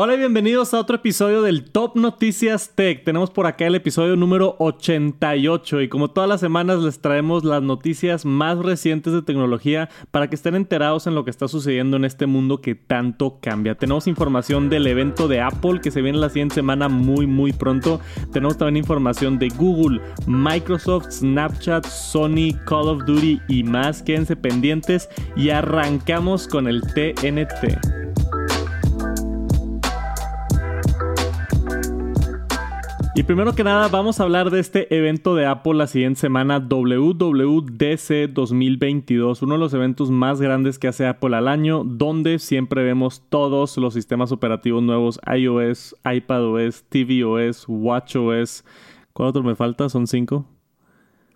Hola y bienvenidos a otro episodio del Top Noticias Tech. Tenemos por acá el episodio número 88 y como todas las semanas les traemos las noticias más recientes de tecnología para que estén enterados en lo que está sucediendo en este mundo que tanto cambia. Tenemos información del evento de Apple que se viene la siguiente semana muy muy pronto. Tenemos también información de Google, Microsoft, Snapchat, Sony, Call of Duty y más. Quédense pendientes y arrancamos con el TNT. Y primero que nada, vamos a hablar de este evento de Apple la siguiente semana, WWDC 2022, uno de los eventos más grandes que hace Apple al año, donde siempre vemos todos los sistemas operativos nuevos, iOS, iPadOS, tvOS, watchOS. ¿Cuál otro me falta? ¿Son cinco?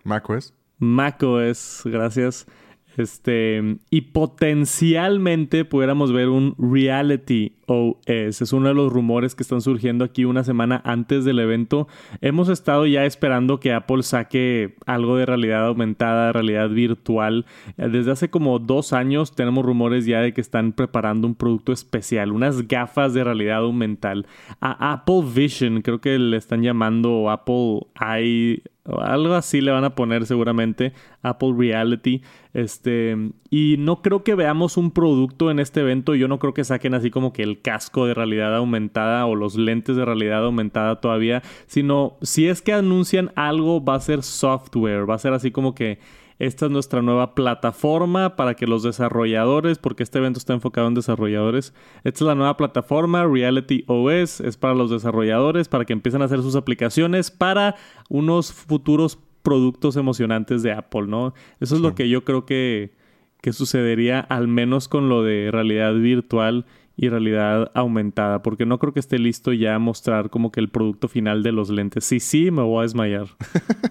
macOS. macOS, gracias. Este, y potencialmente pudiéramos ver un Reality OS. Es uno de los rumores que están surgiendo aquí una semana antes del evento. Hemos estado ya esperando que Apple saque algo de realidad aumentada, realidad virtual. Desde hace como dos años tenemos rumores ya de que están preparando un producto especial, unas gafas de realidad aumental. A Apple Vision, creo que le están llamando Apple Eye algo así le van a poner seguramente Apple Reality. Este, y no creo que veamos un producto en este evento. Yo no creo que saquen así como que el casco de realidad aumentada o los lentes de realidad aumentada todavía, sino si es que anuncian algo va a ser software, va a ser así como que esta es nuestra nueva plataforma para que los desarrolladores, porque este evento está enfocado en desarrolladores, esta es la nueva plataforma, Reality OS, es para los desarrolladores, para que empiecen a hacer sus aplicaciones para unos futuros productos emocionantes de Apple, ¿no? Eso es lo que yo creo que, que sucedería al menos con lo de realidad virtual y realidad aumentada, porque no creo que esté listo ya a mostrar como que el producto final de los lentes. Sí, sí, me voy a desmayar.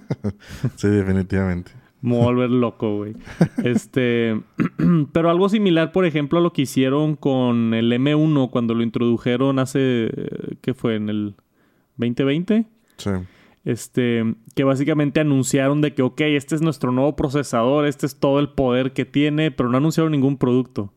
sí, definitivamente. Me voy a volver loco, güey. Este, pero algo similar, por ejemplo, a lo que hicieron con el M1 cuando lo introdujeron hace, ¿qué fue? En el 2020. Sí. Este, que básicamente anunciaron de que, ok, este es nuestro nuevo procesador, este es todo el poder que tiene, pero no anunciaron ningún producto.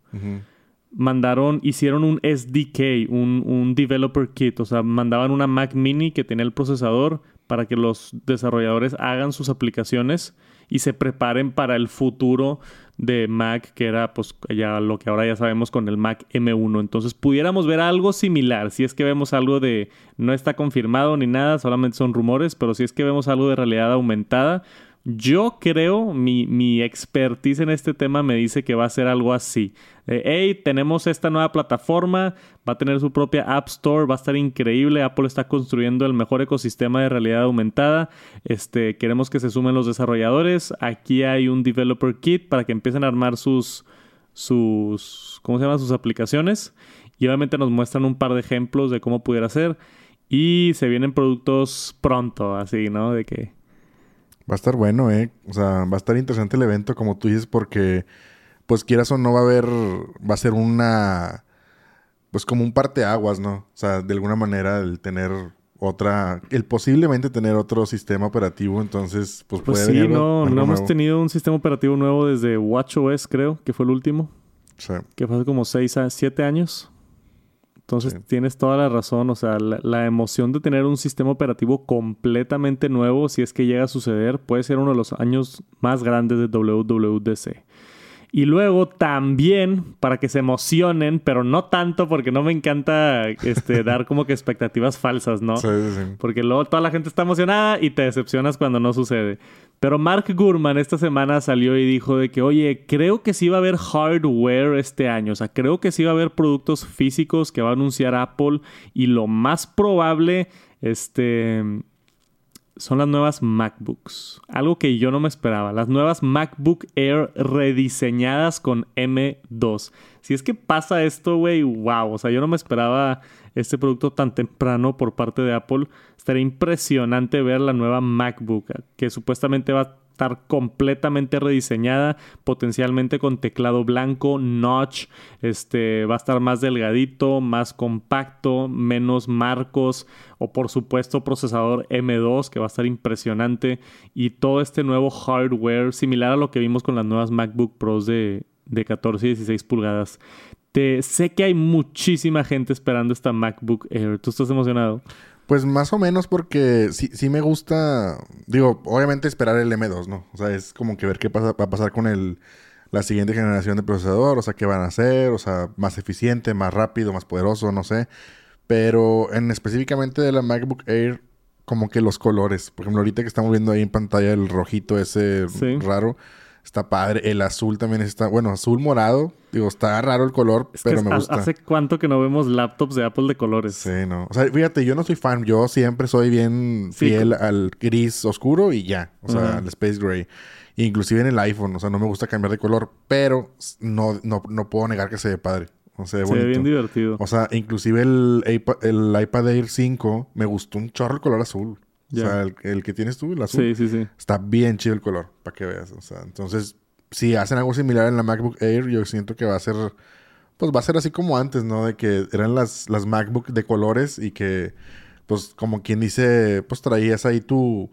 Mandaron, hicieron un SDK, un, un developer kit, o sea, mandaban una Mac mini que tenía el procesador para que los desarrolladores hagan sus aplicaciones y se preparen para el futuro de Mac, que era pues ya lo que ahora ya sabemos con el Mac M1. Entonces pudiéramos ver algo similar, si es que vemos algo de, no está confirmado ni nada, solamente son rumores, pero si es que vemos algo de realidad aumentada, yo creo, mi, mi expertise en este tema me dice que va a ser algo así. hey, tenemos esta nueva plataforma, va a tener su propia App Store, va a estar increíble. Apple está construyendo el mejor ecosistema de realidad aumentada. Este, queremos que se sumen los desarrolladores. Aquí hay un developer kit para que empiecen a armar sus, sus, ¿cómo se llama? Sus aplicaciones. Y obviamente nos muestran un par de ejemplos de cómo pudiera ser. Y se vienen productos pronto, así, ¿no? De que Va a estar bueno, ¿eh? O sea, va a estar interesante el evento, como tú dices, porque, pues quieras o no, va a haber, va a ser una, pues como un parteaguas, ¿no? O sea, de alguna manera el tener otra, el posiblemente tener otro sistema operativo, entonces, pues, pues puede sí, no, no hemos tenido un sistema operativo nuevo desde WatchOS, creo, que fue el último. Sí. Que fue hace como 6 a 7 años. Entonces tienes toda la razón, o sea, la, emoción de tener un sistema operativo completamente nuevo, si es que llega a suceder, puede ser uno de los años más grandes de WWDC. Y luego también, para que se emocionen, pero no tanto porque no me encanta este, dar como que expectativas falsas, ¿no? Sí, sí. Porque luego toda la gente está emocionada y te decepcionas cuando no sucede. Pero Mark Gurman esta semana salió y dijo de que, oye, creo que sí va a haber hardware este año. O sea, creo que sí va a haber productos físicos que va a anunciar Apple. Y lo más probable, este son las nuevas MacBooks. Algo que yo no me esperaba. Las nuevas MacBook Air rediseñadas con M2. Si es que pasa esto, güey, wow. O sea, yo no me esperaba este producto tan temprano por parte de Apple. Estaría impresionante ver la nueva MacBook, que supuestamente va a estar completamente rediseñada, potencialmente con teclado blanco, notch, este va a estar más delgadito, más compacto, menos marcos o por supuesto procesador M2 que va a estar impresionante y todo este nuevo hardware similar a lo que vimos con las nuevas MacBook Pros de, de 14 y 16 pulgadas. Te, sé que hay muchísima gente esperando esta MacBook Air. ¿Tú estás emocionado? Pues más o menos porque sí, sí me gusta, digo, obviamente esperar el M2, ¿no? O sea, es como que ver qué pasa, va a pasar con el, la siguiente generación de procesador, o sea, qué van a hacer, o sea, más eficiente, más rápido, más poderoso, no sé. Pero en específicamente de la MacBook Air, como que los colores. Por ejemplo, ahorita que estamos viendo ahí en pantalla el rojito ese raro. Está padre. El azul también está... Bueno, azul morado. Digo, está raro el color, pero me gusta. ¿Hace cuánto que no vemos laptops de Apple de colores? Sí, no. O sea, fíjate, yo no soy fan. Yo siempre soy bien fiel al gris oscuro y ya. O sea, al Space Gray. Inclusive en el iPhone. O sea, no me gusta cambiar de color. Pero no, no, no puedo negar que se ve padre. O sea, se ve bien divertido. O sea, inclusive el, el iPad Air 5 me gustó un chorro el color azul. O sea, el, que tienes tú, el azul. Sí, sí, sí. Está bien chido el color, para que veas. O sea, entonces, si hacen algo similar en la MacBook Air, yo siento que va a ser... Pues va a ser así como antes, ¿no? De que eran las, las MacBook de colores y que, pues, como quien dice, pues traías ahí tu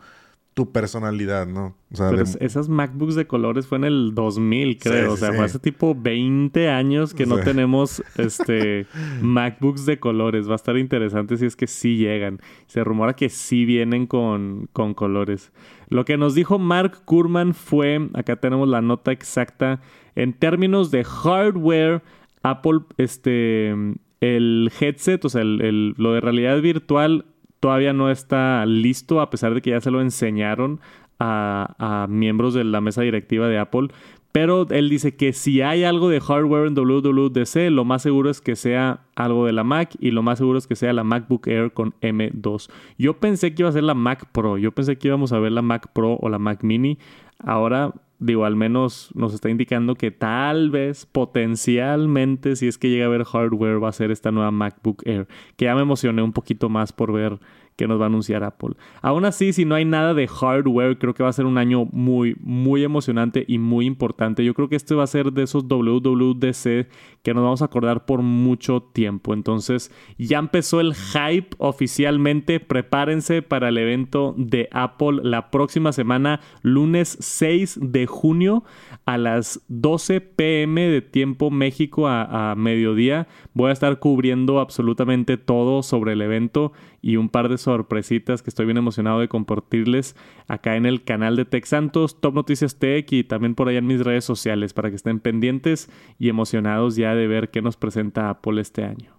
tu personalidad, ¿no? O sea, Pero esas MacBooks de colores fue en el 2000, creo. o sea, fue hace tipo 20 años que no tenemos este MacBooks de colores. Va a estar interesante si es que sí llegan. Se rumora que sí vienen con, con colores. Lo que nos dijo Mark Kurman fue, acá tenemos la nota exacta, en términos de hardware, Apple, este, el headset, o sea, el, lo de realidad virtual todavía no está listo, a pesar de que ya se lo enseñaron a, miembros de la mesa directiva de Apple. Pero él dice que si hay algo de hardware en WWDC, lo más seguro es que sea algo de la Mac y lo más seguro es que sea la MacBook Air con M2. Yo pensé que iba a ser la Mac Pro, yo pensé que íbamos a ver la Mac Pro o la Mac Mini. Ahora, digo, al menos nos está indicando que tal vez, potencialmente, si es que llega a ver hardware, va a ser esta nueva MacBook Air. Que ya me emocioné un poquito más por ver que nos va a anunciar Apple. Aún así, si no hay nada de hardware, creo que va a ser un año muy, muy emocionante y muy importante. Yo creo que este va a ser de esos WWDC que nos vamos a acordar por mucho tiempo. Entonces, ya empezó el hype oficialmente. Prepárense para el evento de Apple la próxima semana, lunes 6 de junio a las 12 pm de tiempo México a, a mediodía. Voy a estar cubriendo absolutamente todo sobre el evento y un par de sorpresitas que estoy bien emocionado de compartirles acá en el canal de Tech Santos, Top Noticias Tech y también por allá en mis redes sociales para que estén pendientes y emocionados ya de ver qué nos presenta Apple este año.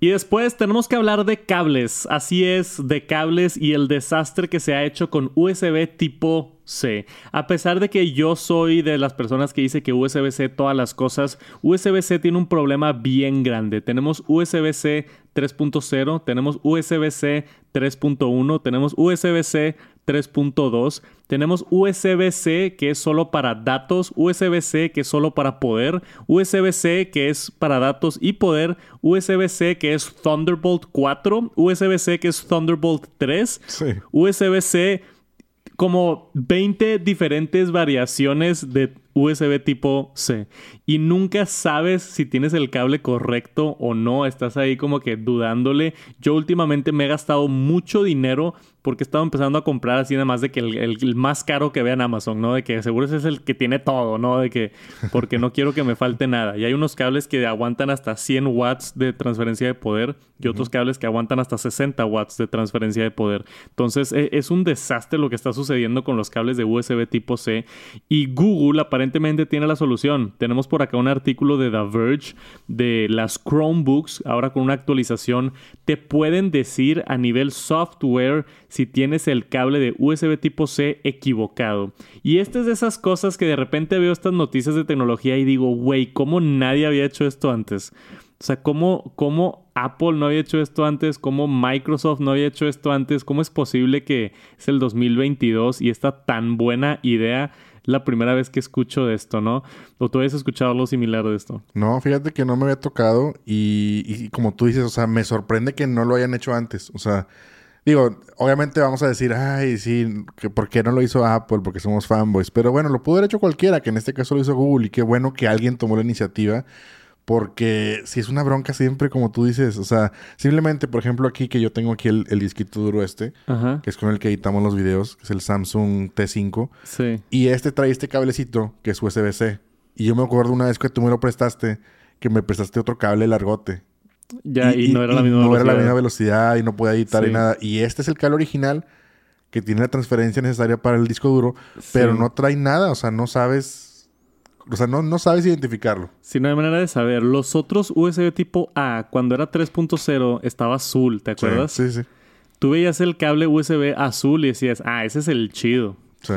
Y después tenemos que hablar de cables, así es, de cables y el desastre que se ha hecho con USB tipo C. A pesar de que yo soy de las personas que dice que USB-C todas las cosas, USB-C tiene un problema bien grande. Tenemos USB-C 3.0, tenemos USB-C 3.1, tenemos USB-C 3.2, tenemos USB-C que es solo para datos, USB-C que es solo para poder, USB-C que es para datos y poder, USB-C que es Thunderbolt 4, USB-C que es Thunderbolt 3, USB-C como 20 diferentes variaciones de USB tipo C y nunca sabes si tienes el cable correcto o no, estás ahí como que dudándole. Yo últimamente me he gastado mucho dinero porque he estado empezando a comprar así nada más de que el, más caro que vea en Amazon, ¿no? De que seguro ese es el que tiene todo, ¿no? De que porque no quiero que me falte nada. Y hay unos cables que aguantan hasta 100 watts de transferencia de poder y otros cables que aguantan hasta 60 watts de transferencia de poder. Entonces e, es un desastre lo que está sucediendo con los cables de USB tipo C y Google aparentemente tiene la solución. Tenemos por acá un artículo de The Verge de las Chromebooks, ahora con una actualización, te pueden decir a nivel software si tienes el cable de USB tipo C equivocado. Y esta es de esas cosas que de repente veo estas noticias de tecnología y digo, güey, ¿cómo nadie había hecho esto antes? O sea, ¿cómo, ¿cómo, Apple no había hecho esto antes? ¿Cómo Microsoft no había hecho esto antes? ¿Cómo es posible que es el 2022 y esta tan buena idea la primera vez que escucho de esto, ¿no? ¿O tú habías escuchado algo similar de esto? No, fíjate que no me había tocado y, y como tú dices, o sea, me sorprende que no lo hayan hecho antes. O sea, Digo, obviamente vamos a decir, ay, sí, que ¿por qué no lo hizo Apple? Porque somos fanboys. Pero bueno, lo pudo haber hecho cualquiera, que en este caso lo hizo Google. Y qué bueno que alguien tomó la iniciativa. Porque si es una bronca siempre, como tú dices, o sea, simplemente, por ejemplo, aquí que yo tengo aquí el, disquito duro este, que es con el que editamos los videos, que es el Samsung T5. Sí. Y este trae este cablecito que es USB-C. Y yo me acuerdo una vez que tú me lo prestaste, que me prestaste otro cable largote. Ya, y, no era la misma no velocidad. era la misma velocidad y no podía editar y nada. Y este es el cable original que tiene la transferencia necesaria para el disco duro, pero no trae nada, o sea, no sabes, o sea, no, no sabes identificarlo. Sí, no hay manera de saber. Los otros USB tipo A, cuando era 3.0, estaba azul, ¿te acuerdas? Sí, sí, Tú veías el cable USB azul y decías, ah, ese es el chido. Sí.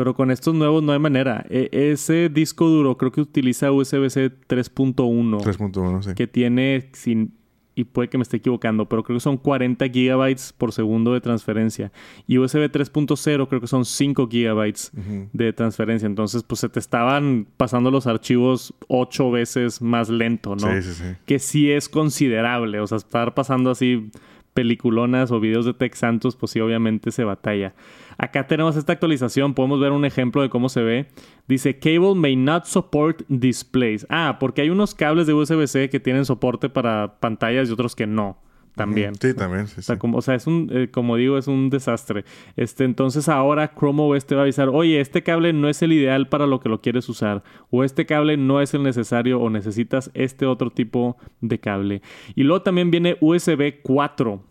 Pero con estos nuevos no hay manera. E, ese disco duro creo que utiliza USB-C 3.1. 3.1, sí. Que tiene, sin, y puede que me esté equivocando, pero creo que son 40 gigabytes por segundo de transferencia. Y USB 3.0 creo que son 5 gigabytes de transferencia. Entonces, pues se te estaban pasando los archivos 8 veces más lento, ¿no? Sí, sí, sí. Que sí es considerable. O sea, estar pasando así peliculonas o videos de Tech Santos, pues sí, obviamente se batalla. Acá tenemos esta actualización, podemos ver un ejemplo de cómo se ve. Dice, cable may not support displays. Ah, porque hay unos cables de USB-C que tienen soporte para pantallas y otros que no. También. Sí, también. Sí, o, sea, como, o sea, es un, eh, como digo, es un desastre. Este, entonces ahora Chrome OS te va a avisar, oye, este cable no es el ideal para lo que lo quieres usar. O este cable no es el necesario o necesitas este otro tipo de cable. Y luego también viene USB 4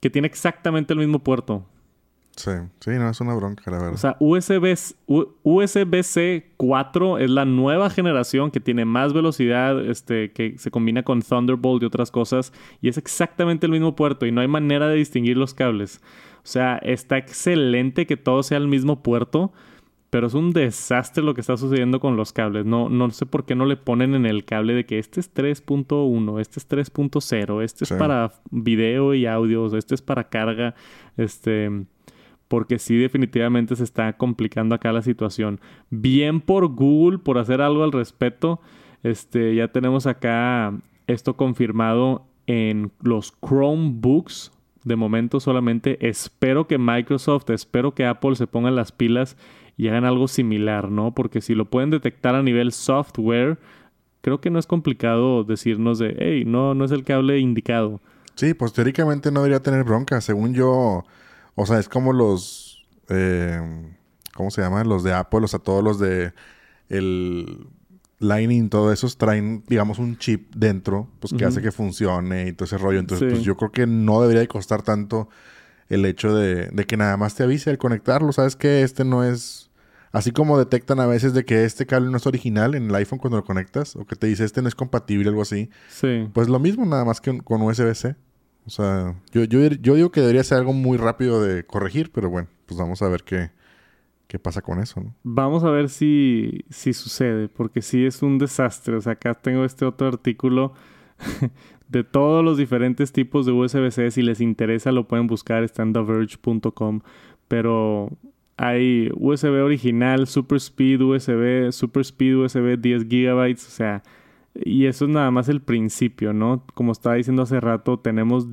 que tiene exactamente el mismo puerto. Sí, sí, no, es una bronca, la verdad. O sea, USB, USB-C 4 es la nueva generación que tiene más velocidad, este, que se combina con Thunderbolt y otras cosas, y es exactamente el mismo puerto y no hay manera de distinguir los cables. O sea, está excelente que todo sea el mismo puerto, pero es un desastre lo que está sucediendo con los cables. No, no sé por qué no le ponen en el cable de que este es 3.1, este es 3.0, este es para video y audio, este es para carga. Este. Porque sí, definitivamente se está complicando acá la situación. Bien por Google por hacer algo al respecto. Este, ya tenemos acá esto confirmado en los Chromebooks. De momento solamente espero que Microsoft, espero que Apple se pongan las pilas y hagan algo similar, ¿no? Porque si lo pueden detectar a nivel software, creo que no es complicado decirnos de, hey, no, no es el cable indicado. Sí, pues teóricamente no debería tener bronca. Según yo, o sea, es como los, eh, ¿cómo se llaman? Los de Apple, o sea, todos los de el Lightning, todo esos traen, digamos, un chip dentro, pues que hace que funcione y todo ese rollo. Entonces, pues yo creo que no debería de costar tanto el hecho de, de que nada más te avise al conectarlo. Sabes que este no es Así como detectan a veces de que este cable no es original en el iPhone cuando lo conectas, o que te dice este no es compatible, algo así. Sí. Pues lo mismo, nada más que con USB-C. O sea, yo, yo, yo, digo que debería ser algo muy rápido de corregir, pero bueno, pues vamos a ver qué, qué pasa con eso. Vamos a ver si, si sucede, porque sí es un desastre. O sea, acá tengo este otro artículo de todos los diferentes tipos de USB-C. Si les interesa, lo pueden buscar, está en TheVerge.com. Pero hay USB original, Super Speed USB, Super Speed USB 10 GB, o sea, y eso es nada más el principio, ¿no? Como estaba diciendo hace rato, tenemos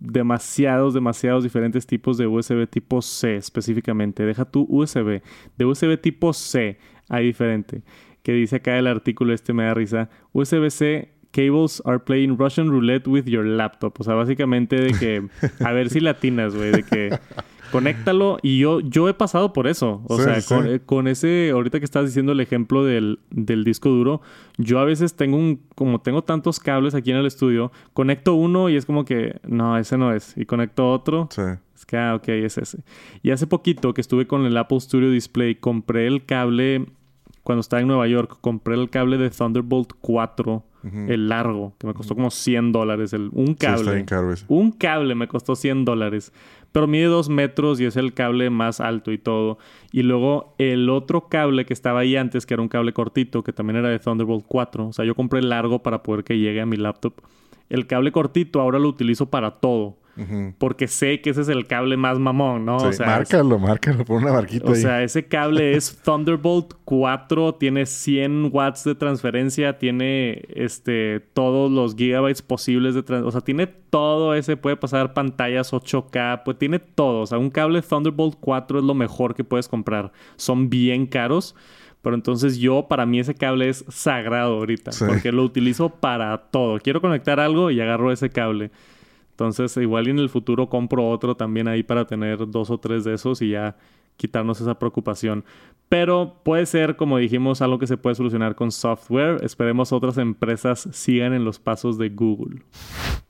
demasiados, demasiados diferentes tipos de USB tipo C específicamente. Deja tu USB. De USB tipo C hay diferente. Que dice acá el artículo este, me da risa. USB-C cables are playing Russian roulette with your laptop. O sea, básicamente de que a ver si latinas, güey, de que conéctalo. Y yo, yo he pasado por eso. O sea, eh, Con, ese, ahorita que estás diciendo el ejemplo del, del, disco duro, yo a veces tengo un, como tengo tantos cables aquí en el estudio, conecto uno y es como que, no, ese no es. Y conecto otro. Sí. Es que, ah, ok, es ese. Y hace poquito que estuve con el Apple Studio Display, compré el cable, cuando estaba en Nueva York, compré el cable de Thunderbolt 4 el largo, que me costó como 100 dólares. El, un cable. Un cable me costó 100 dólares. Pero mide 2 metros y es el cable más alto y todo. Y luego el otro cable que estaba ahí antes, que era un cable cortito, que también era de Thunderbolt 4. O sea, yo compré el largo para poder que llegue a mi laptop. El cable cortito ahora lo utilizo para todo. Porque sé que ese es el cable más mamón, ¿no? o sea, márcalo, márcalo, pon una marquita O sea, ese cable es Thunderbolt 4, tiene 100 watts de transferencia, tiene este todos los gigabytes posibles de transferencia. O sea, tiene todo ese, puede pasar pantallas 8K, pues tiene todo. O sea, un cable Thunderbolt 4 es lo mejor que puedes comprar. Son bien caros. Pero entonces yo, para mí ese cable es sagrado ahorita. Porque lo utilizo para todo. Quiero conectar algo y agarro ese cable. Entonces, igual en el futuro compro otro también ahí para tener dos o tres de esos y ya quitarnos esa preocupación. Pero puede ser, como dijimos, algo que se puede solucionar con software. Esperemos otras empresas sigan en los pasos de Google.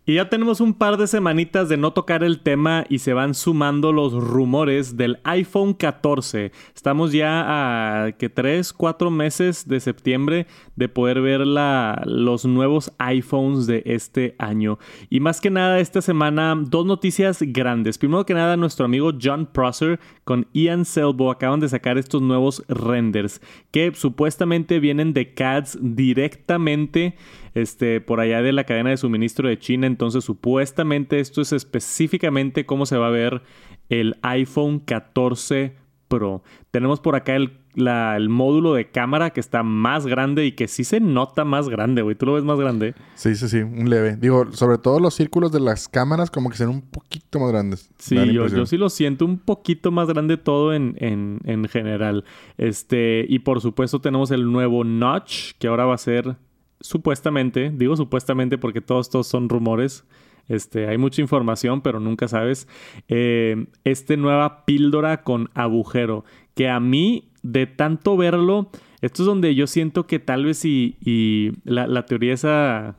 Y ya tenemos un par de semanitas de no tocar el tema y se van sumando los rumores del iPhone 14. Estamos ya a que 3, 4 meses de septiembre de poder ver la, los nuevos iPhones de este año. Y más que nada esta semana dos noticias grandes. Primero que nada nuestro amigo John Prosser con Ian Selbo acaban de sacar estos nuevos renders que supuestamente vienen de CADs directamente este, por allá de la cadena de suministro de China. Entonces, supuestamente esto es específicamente cómo se va a ver el iPhone 14 Pro. Tenemos por acá el, el, módulo de cámara que está más grande y que sí se nota más grande, güey. ¿Tú lo ves más grande? Sí, sí, sí, un leve. Digo, sobre todo los círculos de las cámaras como que son un poquito más grandes. Sí, yo, yo, sí lo siento un poquito más grande todo en, en, en general. Este, y por supuesto tenemos el nuevo notch que ahora va a ser supuestamente, digo supuestamente porque todos estos son rumores, este, hay mucha información, pero nunca sabes. Eh, este nueva píldora con agujero, que a mí, de tanto verlo, esto es donde yo siento que tal vez y, y la, la teoría esa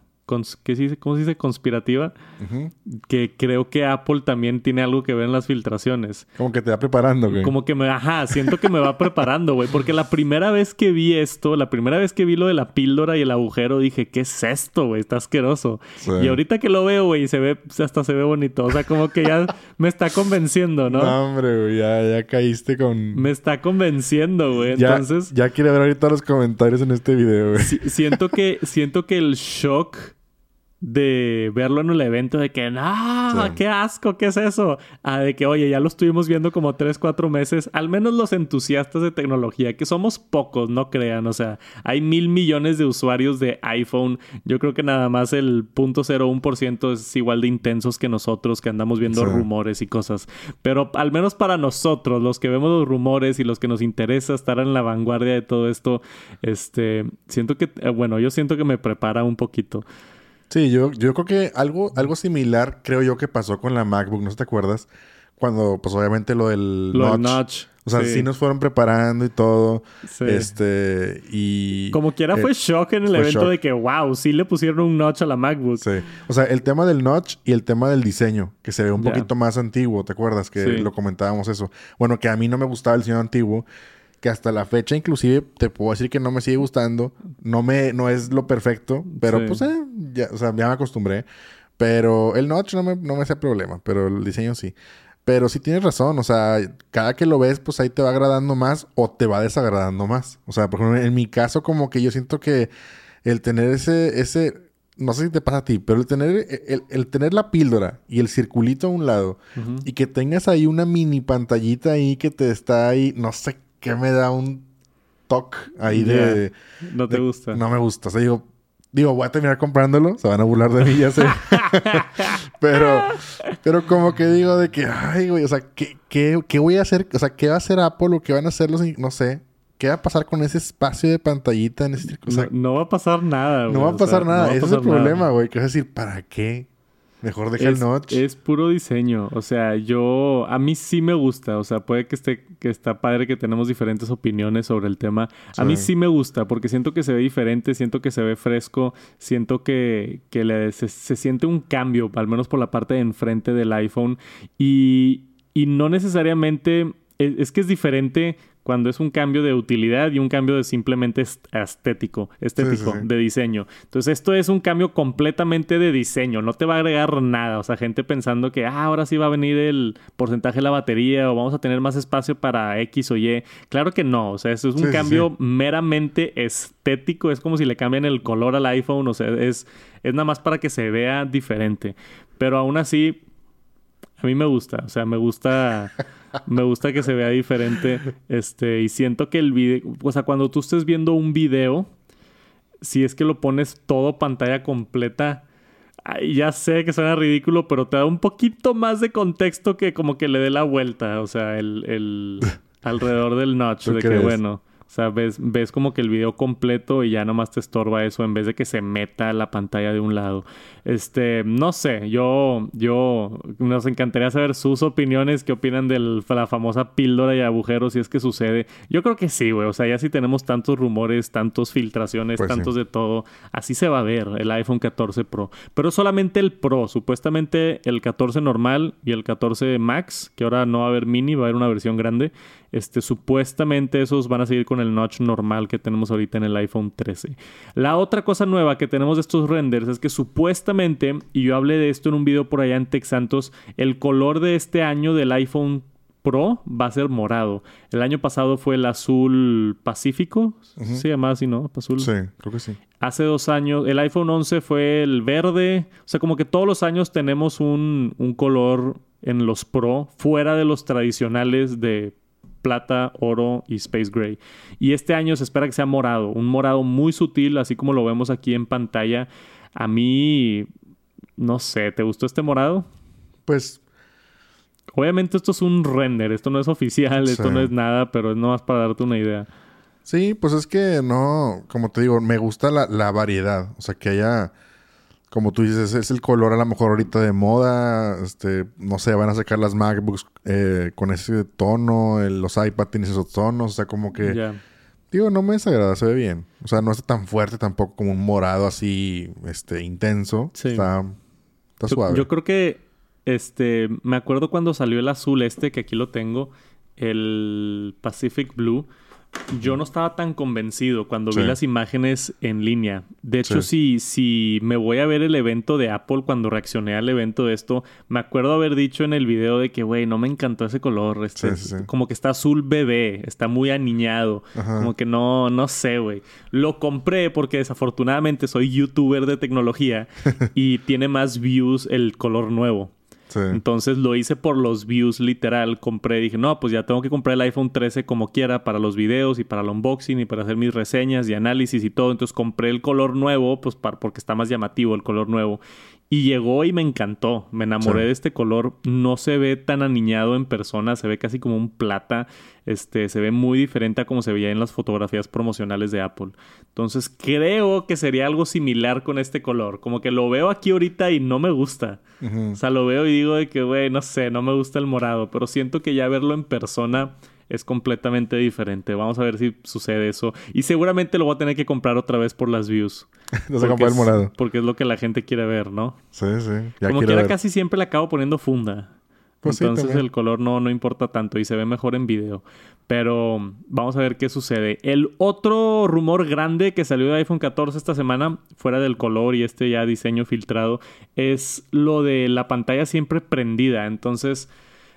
¿qué se dice? ¿cómo se dice? Conspirativa. Que creo que Apple también tiene algo que ver en las filtraciones. Como que te va preparando, güey. Como que me, ajá, siento que me va preparando, güey. Porque la primera vez que vi esto, la primera vez que vi lo de la píldora y el agujero, dije, ¿qué es esto, güey? Está asqueroso. Y ahorita que lo veo, güey, se ve, hasta se ve bonito. O sea, como que ya me está convenciendo, ¿no? No, hombre, güey, ya, ya caíste con... Me está convenciendo, güey. Entonces... Ya quiere ver ahorita los comentarios en este video, güey. siento que, siento que el shock de verlo en el evento de que, no, qué asco, ¿qué es eso? A de que, oye, ya lo estuvimos viendo como 3, 4 meses, al menos los entusiastas de tecnología, que somos pocos, no crean, o sea, hay mil millones de usuarios de iPhone, yo creo que nada más el 0.01% es igual de intensos que nosotros, que andamos viendo rumores y cosas, pero al menos para nosotros, los que vemos los rumores y los que nos interesa estar en la vanguardia de todo esto, este, siento que, eh, bueno, yo siento que me prepara un poquito. Sí, yo, yo creo que algo, algo similar creo yo que pasó con la MacBook, ¿no te acuerdas? Cuando, pues obviamente lo del notch. O sea, sí. nos fueron preparando y todo. Sí. Este, y... Como quiera fue shock en el evento de que, wow, sí le pusieron un notch a la MacBook. Sí. O sea, el tema del notch y el tema del diseño, que se ve un poquito más antiguo, ¿te acuerdas? Que lo comentábamos eso. Bueno, que a mí no me gustaba el diseño antiguo que hasta la fecha inclusive te puedo decir que no me sigue gustando. No me no es lo perfecto, pero pues eh, ya, o sea, ya me acostumbré. Pero el notch no me, no me hace problema, pero el diseño sí. Pero sí tienes razón, o sea, cada que lo ves, pues ahí te va agradando más o te va desagradando más. O sea, por ejemplo, en mi caso, como que yo siento que el tener ese, ese, no sé si te pasa a ti, pero el tener, el, tener la píldora y el circulito a un lado y que tengas ahí una mini pantallita ahí que te está ahí, no sé que me da un toque ahí de... No te gusta. No me gusta. O sea, digo, digo, voy a terminar comprándolo. Se van a burlar de mí, ya sé. pero, pero como que digo de que, ay, güey, o sea, ¿qué, ¿qué, qué, voy a hacer? O sea, ¿qué va a hacer Apple o qué van a hacer los... No sé. ¿Qué va a pasar con ese espacio de pantallita en ese... O no, va a pasar nada, güey. No va a pasar nada. Ese es el problema, güey. Que es decir, ¿para qué? Mejor deja el notch. Es puro diseño. O sea, yo. A mí sí me gusta. O sea, puede que esté. que está padre que tenemos diferentes opiniones sobre el tema. A mí sí me gusta. Porque siento que se ve diferente. Siento que se ve fresco. Siento que, que le, se, siente un cambio. Al menos por la parte de enfrente del iPhone. Y. Y no necesariamente. es que es diferente cuando es un cambio de utilidad y un cambio de simplemente estético, estético, de diseño. Entonces esto es un cambio completamente de diseño, no te va a agregar nada, o sea, gente pensando que ah, ahora sí va a venir el porcentaje de la batería o vamos a tener más espacio para X o Y. Claro que no, o sea, eso es un cambio meramente estético, es como si le cambian el color al iPhone, o sea, es, es nada más para que se vea diferente. Pero aún así, a mí me gusta, o sea, me gusta... me gusta que se vea diferente. Este, y siento que el video, o sea, cuando tú estés viendo un video, si es que lo pones todo pantalla completa, ya sé que suena ridículo, pero te da un poquito más de contexto que como que le dé la vuelta, o sea, el, el alrededor del notch, de que bueno. O sea, ves, ves como que el video completo y ya nomás te estorba eso en vez de que se meta la pantalla de un lado. Este, no sé, yo, yo, nos encantaría saber sus opiniones, qué opinan de la famosa píldora y agujeros, si es que sucede. Yo creo que sí, güey. O sea, ya si tenemos tantos rumores, tantos filtraciones, pues tantos de todo, así se va a ver el iPhone 14 Pro. Pero solamente el Pro, supuestamente el 14 normal y el 14 Max, que ahora no va a haber mini, va a haber una versión grande. Este, supuestamente esos van a seguir con el notch normal que tenemos ahorita en el iPhone 13. La otra cosa nueva que tenemos de estos renders es que supuestamente, y yo hablé de esto en un video por allá en Texantos, el color de este año del iPhone Pro va a ser morado. El año pasado fue el azul pacífico. Se llama así, ¿no? Azul. Sí, creo que sí. Hace dos años, el iPhone 11 fue el verde. O sea, como que todos los años tenemos un, un color en los Pro fuera de los tradicionales de plata, oro y space gray. Y este año se espera que sea morado, un morado muy sutil, así como lo vemos aquí en pantalla. A mí, no sé, ¿te gustó este morado? Pues... Obviamente esto es un render, esto no es oficial, esto no es nada, pero es nomás para darte una idea. Sí, pues es que no, como te digo, me gusta la, la variedad, o sea, que haya como tú dices, es el color a lo mejor ahorita de moda. Este, no sé, van a sacar las MacBooks eh, con ese tono, los iPad tienen esos tonos, o sea, como que. Digo, no me desagrada, se ve bien. O sea, no está tan fuerte tampoco como un morado así, este, intenso. Está, está suave. Yo creo que, este, me acuerdo cuando salió el azul este, que aquí lo tengo, el Pacific Blue yo no estaba tan convencido cuando vi las imágenes en línea. De hecho, si, si me voy a ver el evento de Apple cuando reaccioné al evento de esto, me acuerdo haber dicho en el video de que, güey, no me encantó ese color. Este, como que está azul bebé, está muy aniñado. Como que no, no sé, güey. Lo compré porque desafortunadamente soy youtuber de tecnología y tiene más views el color nuevo. Entonces lo hice por los views literal. Compré, dije, no, pues ya tengo que comprar el iPhone 13 como quiera para los videos y para el unboxing y para hacer mis reseñas y análisis y todo. Entonces compré el color nuevo, pues porque está más llamativo el color nuevo. Y llegó y me encantó. Me enamoré de este color. No se ve tan aniñado en persona, se ve casi como un plata. Este, se ve muy diferente a como se veía en las fotografías promocionales de Apple. Entonces creo que sería algo similar con este color. Como que lo veo aquí ahorita y no me gusta. O sea, lo veo y digo de que, güey, no sé, no me gusta el morado. Pero siento que ya verlo en persona es completamente diferente. Vamos a ver si sucede eso. Y seguramente lo voy a tener que comprar otra vez por las views. no se compra el morado. porque es lo que la gente quiere ver, ¿no? Sí, sí. Como quiera, casi siempre le acabo poniendo funda. Pues Entonces el color no, no importa tanto y se ve mejor en video. Pero vamos a ver qué sucede. El otro rumor grande que salió de iPhone 14 esta semana, fuera del color y este ya diseño filtrado, es lo de la pantalla siempre prendida. Entonces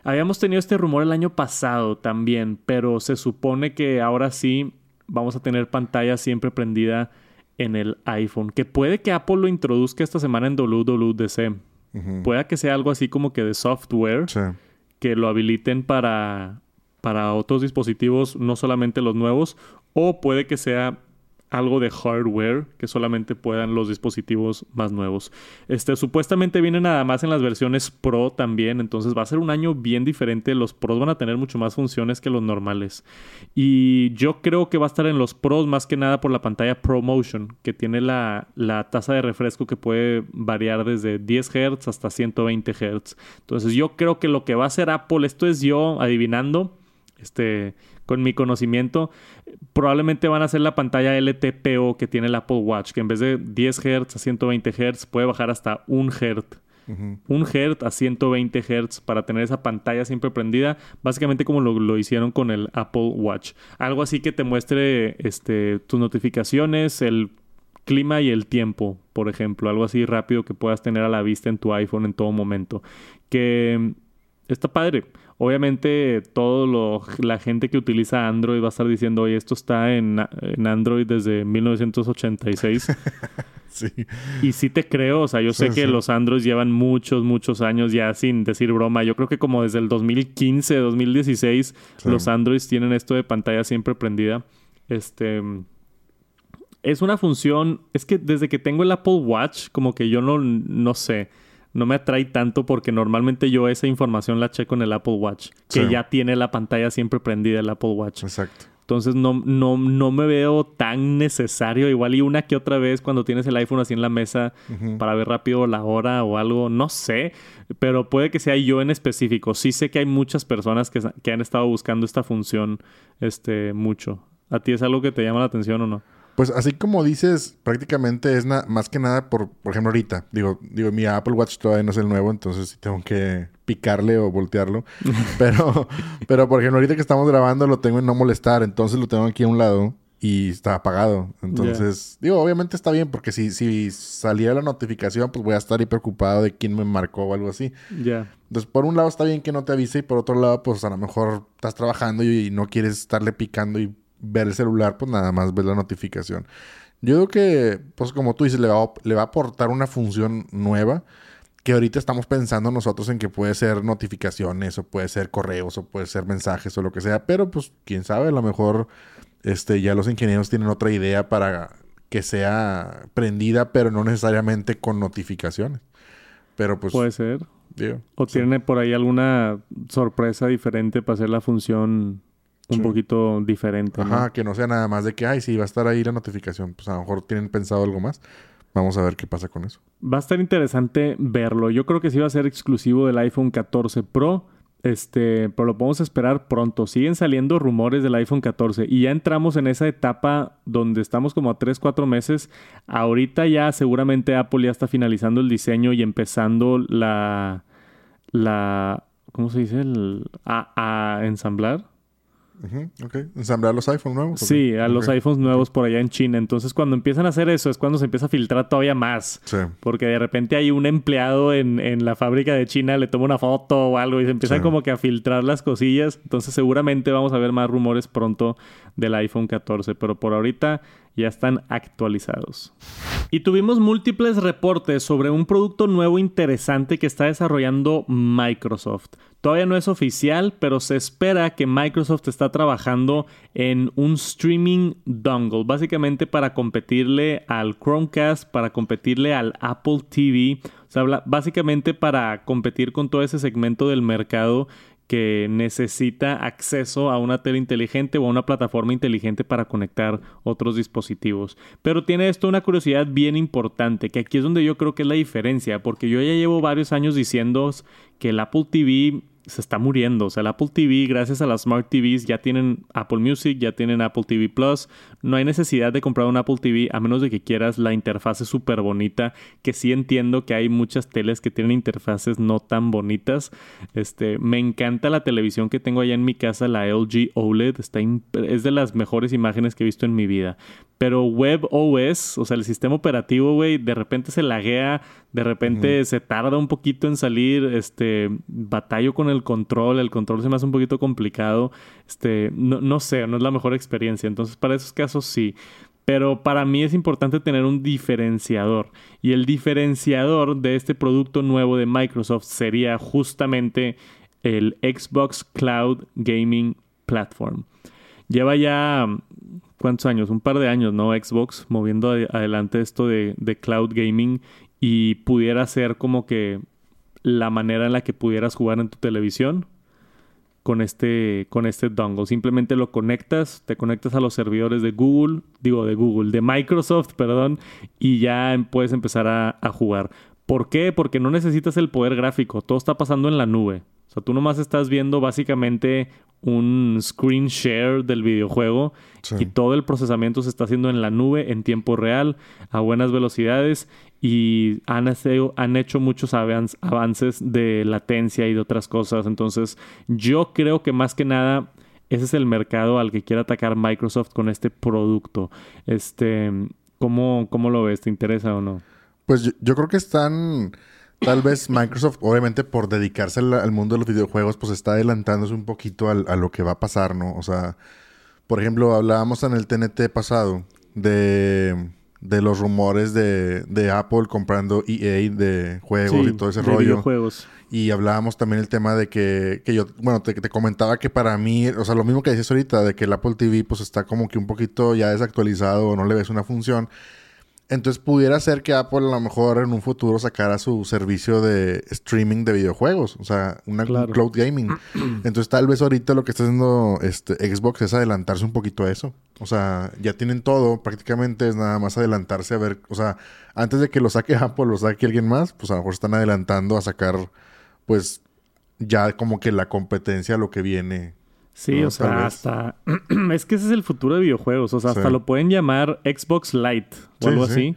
Habíamos tenido este rumor el año pasado también, pero se supone que ahora sí vamos a tener pantalla siempre prendida en el iPhone. Que puede que Apple lo introduzca esta semana en WWDC. Puede que sea algo así como que de software. Que lo habiliten para, para otros dispositivos, no solamente los nuevos. O puede que sea algo de hardware que solamente puedan los dispositivos más nuevos. Este, supuestamente viene nada más en las versiones Pro también, entonces va a ser un año bien diferente. Los Pros van a tener mucho más funciones que los normales. Y yo creo que va a estar en los Pros más que nada por la pantalla ProMotion, que tiene la, la tasa de refresco que puede variar desde 10 Hz hasta 120 Hz. Entonces yo creo que lo que va a hacer Apple, esto es yo adivinando, este, con mi conocimiento, probablemente van a ser la pantalla LTPO que tiene el Apple Watch, que en vez de 10 Hz a 120 Hz puede bajar hasta 1 Hz. 1 Hz a 120 Hz para tener esa pantalla siempre prendida, básicamente como lo, hicieron con el Apple Watch. Algo así que te muestre este, tus notificaciones, el clima y el tiempo, por ejemplo, algo así rápido que puedas tener a la vista en tu iPhone en todo momento. Que está padre. Obviamente, todo la gente que utiliza Android va a estar diciendo, oye, esto está en, Android desde 1986. sí. Y sí te creo, o sea, yo sé que los Androids llevan muchos, muchos años ya sin decir broma. Yo creo que como desde el 2015, 2016, los Androids tienen esto de pantalla siempre prendida. Este es una función, es que desde que tengo el Apple Watch, como que yo no, no sé no me atrae tanto porque normalmente yo esa información la checo en el Apple Watch, que ya tiene la pantalla siempre prendida el Apple Watch. Exacto. Entonces no, no, no me veo tan necesario. Igual y una que otra vez cuando tienes el iPhone así en la mesa para ver rápido la hora o algo, no sé. Pero puede que sea yo en específico. Sí sé que hay muchas personas que, que han estado buscando esta función este, mucho. ¿A ti es algo que te llama la atención o no? Pues así como dices, prácticamente es más que nada por, por ejemplo, ahorita. Digo, digo, mi Apple Watch todavía no es el nuevo, entonces sí tengo que picarle o voltearlo. pero, pero por ejemplo, ahorita que estamos grabando lo tengo en no molestar, entonces lo tengo aquí a un lado y está apagado. Entonces, digo, obviamente está bien porque si, si saliera la notificación, pues voy a estar ahí preocupado de quién me marcó o algo así. Ya. Entonces, por un lado está bien que no te avise y por otro lado, pues a lo mejor estás trabajando y no quieres estarle picando y ver el celular, pues nada más ves la notificación. Yo creo que, pues como tú dices, le va, a, le va a aportar una función nueva que ahorita estamos pensando nosotros en que puede ser notificaciones o puede ser correos o puede ser mensajes o lo que sea, pero pues quién sabe, a lo mejor este, ya los ingenieros tienen otra idea para que sea prendida, pero no necesariamente con notificaciones. Pero pues... Puede ser. o tiene por ahí alguna sorpresa diferente para hacer la función un poquito diferente. Ajá, que no sea nada más de que, ay, sí, va a estar ahí la notificación. Pues a lo mejor tienen pensado algo más. Vamos a ver qué pasa con eso. Va a estar interesante verlo. Yo creo que sí va a ser exclusivo del iPhone 14 Pro. Este, pero lo podemos esperar pronto. Siguen saliendo rumores del iPhone 14 y ya entramos en esa etapa donde estamos como a 3, 4 meses. Ahorita ya seguramente Apple ya está finalizando el diseño y empezando la, la, ¿cómo se dice? El, a, a ensamblar Ok. Ensamblar los iPhones nuevos. Sí, a los iPhones nuevos por allá en China. Entonces, cuando empiezan a hacer eso, es cuando se empieza a filtrar todavía más. Sí. Porque de repente hay un empleado en, en, la fábrica de China, le toma una foto o algo y se empiezan como que a filtrar las cosillas. Entonces, seguramente vamos a ver más rumores pronto del iPhone 14. Pero por ahorita ya están actualizados. Y tuvimos múltiples reportes sobre un producto nuevo interesante que está desarrollando Microsoft. Todavía no es oficial, pero se espera que Microsoft está trabajando en un streaming dongle, básicamente para competirle al Chromecast, para competirle al Apple TV, básicamente para competir con todo ese segmento del mercado que necesita acceso a una tele inteligente o a una plataforma inteligente para conectar otros dispositivos. Pero tiene esto una curiosidad bien importante, que aquí es donde yo creo que es la diferencia, porque yo ya llevo varios años diciendo que el Apple TV se está muriendo. O sea, el Apple TV, gracias a las Smart TVs, ya tienen Apple Music, ya tienen Apple TV Plus. No hay necesidad de comprar un Apple TV a menos de que quieras la interfaz súper bonita. Que sí entiendo que hay muchas teles que tienen interfaces no tan bonitas. Este, me encanta la televisión que tengo allá en mi casa, la LG OLED. Está es de las mejores imágenes que he visto en mi vida. Pero WebOS, o sea, el sistema operativo, güey, de repente se laguea, de repente se tarda un poquito en salir, este, batallo con el control, el control se me hace un poquito complicado, este, no, no sé, no es la mejor experiencia. Entonces, para esos casos sí. Pero para mí es importante tener un diferenciador. Y el diferenciador de este producto nuevo de Microsoft sería justamente el Xbox Cloud Gaming Platform. Lleva ya ¿cuántos años? Un par de años, ¿no? Xbox moviendo adelante esto de, cloud gaming y pudiera ser como que la manera en la que pudieras jugar en tu televisión con este, con este dongle. Simplemente lo conectas, te conectas a los servidores de Google, digo de Google, de Microsoft, perdón, y ya puedes empezar a, a jugar. ¿Por qué? Porque no necesitas el poder gráfico, todo está pasando en la nube. O sea, tú nomás estás viendo básicamente un screen share del videojuego y todo el procesamiento se está haciendo en la nube en tiempo real a buenas velocidades y han, han hecho muchos avances de latencia y de otras cosas. Entonces yo creo que más que nada ese es el mercado al que quiere atacar Microsoft con este producto. Este, ¿cómo, cómo lo ves? ¿Te interesa o no? Pues yo creo que están Tal vez Microsoft, obviamente por dedicarse al, mundo de los videojuegos, pues está adelantándose un poquito a lo que va a pasar, ¿no? O sea, por ejemplo, hablábamos en el TNT pasado de, de los rumores de, de, Apple comprando EA de juegos y todo ese rollo. Videojuegos. Y hablábamos también el tema de que, que yo, bueno, te, te, comentaba que para mí, o sea, lo mismo que dices ahorita, de que el Apple TV pues está como que un poquito ya desactualizado o no le ves una función. Entonces pudiera ser que Apple a lo mejor en un futuro sacara su servicio de streaming de videojuegos, o sea, una cloud gaming. Entonces tal vez ahorita lo que está haciendo este Xbox es adelantarse un poquito a eso. O sea, ya tienen todo, prácticamente es nada más adelantarse a ver, o sea, antes de que lo saque Apple, lo saque alguien más, pues a lo mejor están adelantando a sacar pues ya como que la competencia a lo que viene Sí, o sea, hasta... es que ese es el futuro de videojuegos. O sea, hasta lo pueden llamar Xbox Lite o algo así.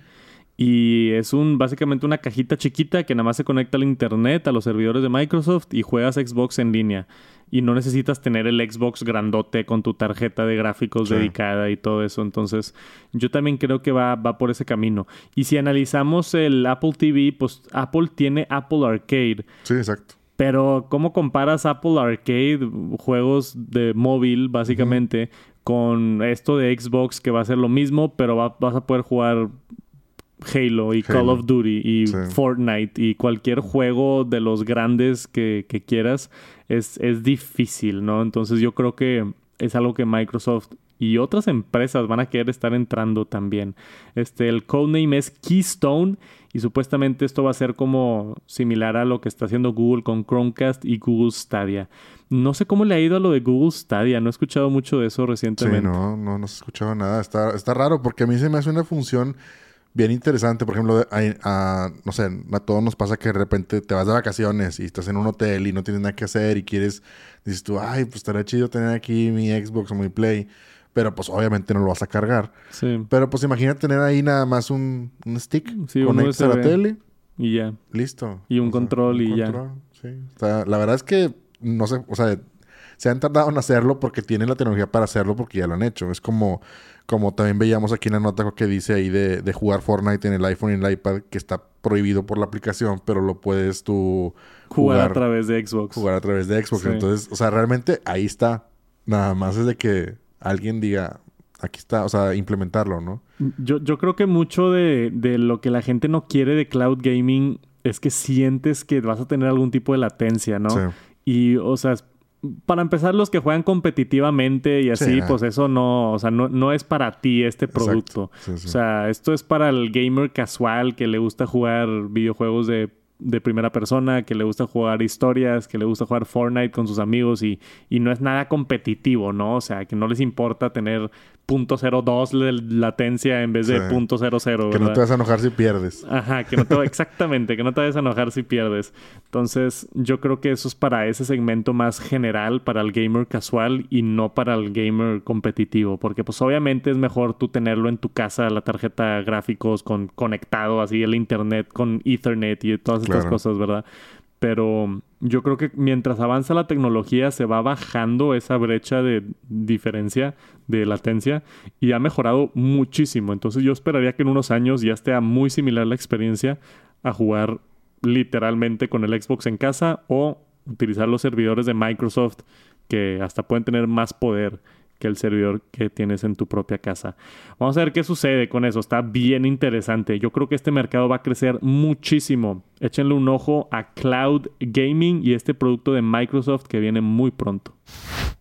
Y es un básicamente una cajita chiquita que nada más se conecta al internet, a los servidores de Microsoft y juegas Xbox en línea. Y no necesitas tener el Xbox grandote con tu tarjeta de gráficos dedicada y todo eso. Entonces, yo también creo que va, va por ese camino. Y si analizamos el Apple TV, pues Apple tiene Apple Arcade. Sí, exacto. Pero, ¿cómo comparas Apple Arcade, juegos de móvil, básicamente, con esto de Xbox que va a ser lo mismo, pero vas a poder jugar Halo y Call of Duty y Fortnite y cualquier juego de los grandes que, quieras? Es, es difícil, ¿no? Entonces, yo creo que es algo que Microsoft y otras empresas van a querer estar entrando también. Este, el codename es Keystone y supuestamente esto va a ser como similar a lo que está haciendo Google con Chromecast y Google Stadia. No sé cómo le ha ido a lo de Google Stadia, no he escuchado mucho de eso recientemente. Sí, no, no, no he escuchado nada. Está, está raro porque a mí se me hace una función bien interesante. Por ejemplo, a, no sé, a todos nos pasa que de repente te vas de vacaciones y estás en un hotel y no tienes nada que hacer y quieres, dices tú, ay, pues estaría chido tener aquí mi Xbox o mi Play pero pues obviamente no lo vas a cargar. Sí. Pero pues imagina tener ahí nada más un, un stick, sí, conectas a la tele y ya. Listo. Y un control y ya. Sí. la verdad es que no sé, o sea, se han tardado en hacerlo porque tienen la tecnología para hacerlo porque ya lo han hecho. Es como, como también veíamos aquí en la nota que dice ahí de, de jugar Fortnite en el iPhone y en el iPad, que está prohibido por la aplicación, pero lo puedes tú jugar, a través de Xbox. Jugar a través de Xbox. Entonces, o sea, realmente ahí está. Nada más es de que alguien diga, aquí está, o sea, implementarlo, ¿no? Yo, yo creo que mucho de, de, lo que la gente no quiere de cloud gaming es que sientes que vas a tener algún tipo de latencia, ¿no? Sí. Y, o sea, para empezar, los que juegan competitivamente y así, pues eso no, o sea, no, no es para ti este producto. O sea, esto es para el gamer casual que le gusta jugar videojuegos de de primera persona, que le gusta jugar historias, que le gusta jugar Fortnite con sus amigos y, y no es nada competitivo, ¿no? O sea, que no les importa tener .02 de latencia en vez de .00. Que no te vas a enojar si pierdes. Ajá, que no te exactamente, que no te vas a enojar si pierdes. Entonces, yo creo que eso es para ese segmento más general, para el gamer casual y no para el gamer competitivo, porque pues obviamente es mejor tú tenerlo en tu casa, la tarjeta gráficos con conectado así el internet con Ethernet y todas estas cosas, ¿verdad? Pero yo creo que mientras avanza la tecnología se va bajando esa brecha de diferencia de latencia y ha mejorado muchísimo. Entonces yo esperaría que en unos años ya esté muy similar la experiencia a jugar literalmente con el Xbox en casa o utilizar los servidores de Microsoft que hasta pueden tener más poder que el servidor que tienes en tu propia casa. Vamos a ver qué sucede con eso. Está bien interesante. Yo creo que este mercado va a crecer muchísimo. Échenle un ojo a Cloud Gaming y este producto de Microsoft que viene muy pronto.